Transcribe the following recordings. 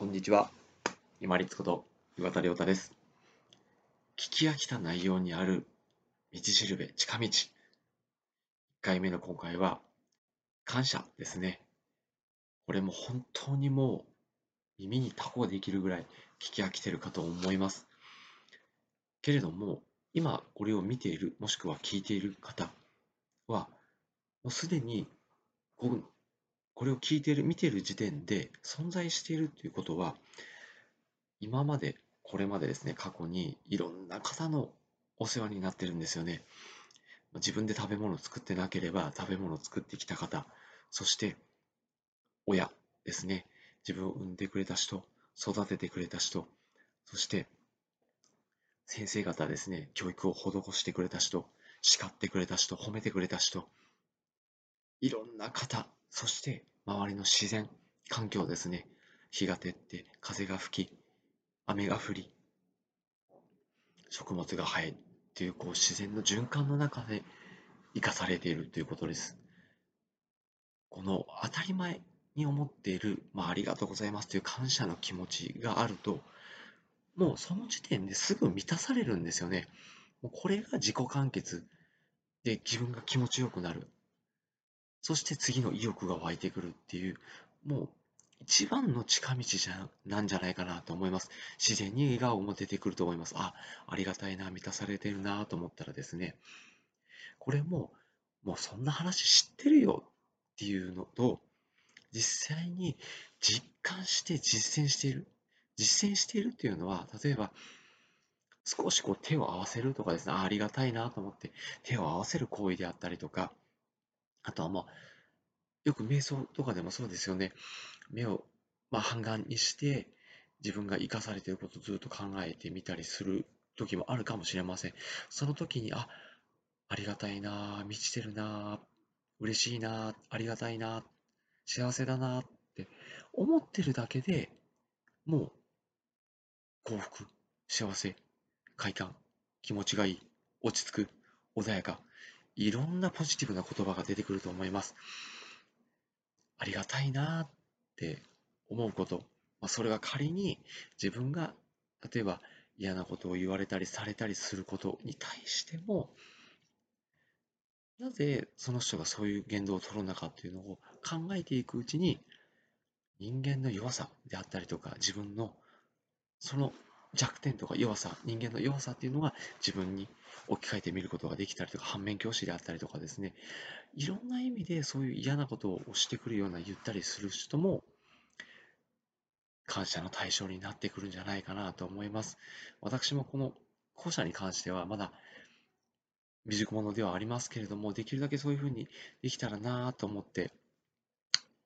こんにちは。今立こと岩田亮太です。聞き飽きた内容にある道しるべ近道。1回目の今回は感謝ですね。これも本当にもう耳にタコできるぐらい聞き飽きてるかと思います。けれども、今これを見ている、もしくは聞いている方は、もうすでにこれを聞いてる、見てる時点で存在しているということは、今まで、これまでですね、過去にいろんな方のお世話になってるんですよね。自分で食べ物を作ってなければ食べ物を作ってきた方、そして親ですね。自分を産んでくれた人、育ててくれた人、そして先生方ですね、教育を施してくれた人、叱ってくれた人、褒めてくれた人、いろんな方、そして周りの自然環境ですね。日が照って風が吹き、雨が降り、食物が生えというこう自然の循環の中で生かされているということです。この当たり前に思っている、まあ、ありがとうございますという感謝の気持ちがあると、もうその時点ですぐ満たされるんですよね。もうこれが自己完結で自分が気持ちよくなる。そして次の意欲が湧いてくるっていう、もう一番の近道じゃなんじゃないかなと思います。自然に笑顔も出てくると思います。あ、ありがたいな、満たされてるなと思ったらですね、これも、もうそんな話知ってるよっていうのと、実際に実感して実践している。実践しているっていうのは、例えば、少しこう手を合わせるとかですね、あありがたいなと思って手を合わせる行為であったりとか、あとはまあ、よく瞑想とかでもそうですよね。目を、まあ、半眼にして、自分が生かされていることをずっと考えてみたりする時もあるかもしれません。その時に、あ、ありがたいな、満ちてるな、嬉しいな、ありがたいな、幸せだなって思ってるだけでもう幸福、幸せ、快感、気持ちがいい、落ち着く、穏やか、いろんなポジティブな言葉が出てくると思います。ありがたいなって思うこと、まあ、それが仮に自分が例えば嫌なことを言われたりされたりすることに対してもなぜその人がそういう言動を取るのかっていうのを考えていくうちに人間の弱さであったりとか自分のその弱点とか弱さ人間の弱さっていうのが自分に置き換えてみることができたりとか反面教師であったりとかですね。いろんな意味でそういう嫌なことをしてくるような言ったりする人も感謝の対象になってくるんじゃないかなと思います。私もこの後者に関してはまだ未熟者ではありますけれどもできるだけそういうふうにできたらなと思って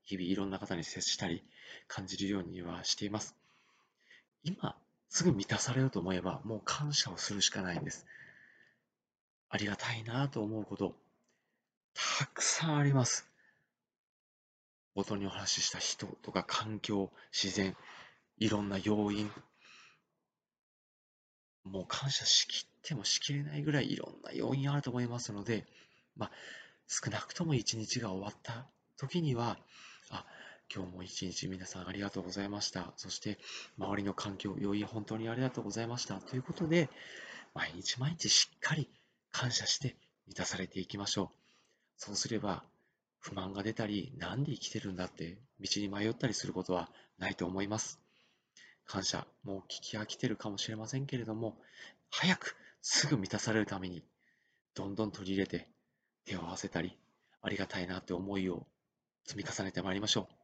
日々いろんな方に接したり感じるようにはしています。今すぐ満たされると思えば、もう感謝をするしかないんです。ありがたいなと思うこと、たくさんあります。冒頭にお話しした人とか環境、自然、いろんな要因、もう感謝しきってもしきれないぐらいいろんな要因あると思いますので、まあ、少なくとも一日が終わった時には、あ、今日も一日皆さんありがとうございました。そして周りの環境、要因本当にありがとうございました。ということで、毎日毎日しっかり感謝して満たされていきましょう。そうすれば不満が出たり、なんで生きてるんだって道に迷ったりすることはないと思います。感謝、もう聞き飽きてるかもしれませんけれども、早くすぐ満たされるために、どんどん取り入れて手を合わせたり、ありがたいなって思いを積み重ねてまいりましょう。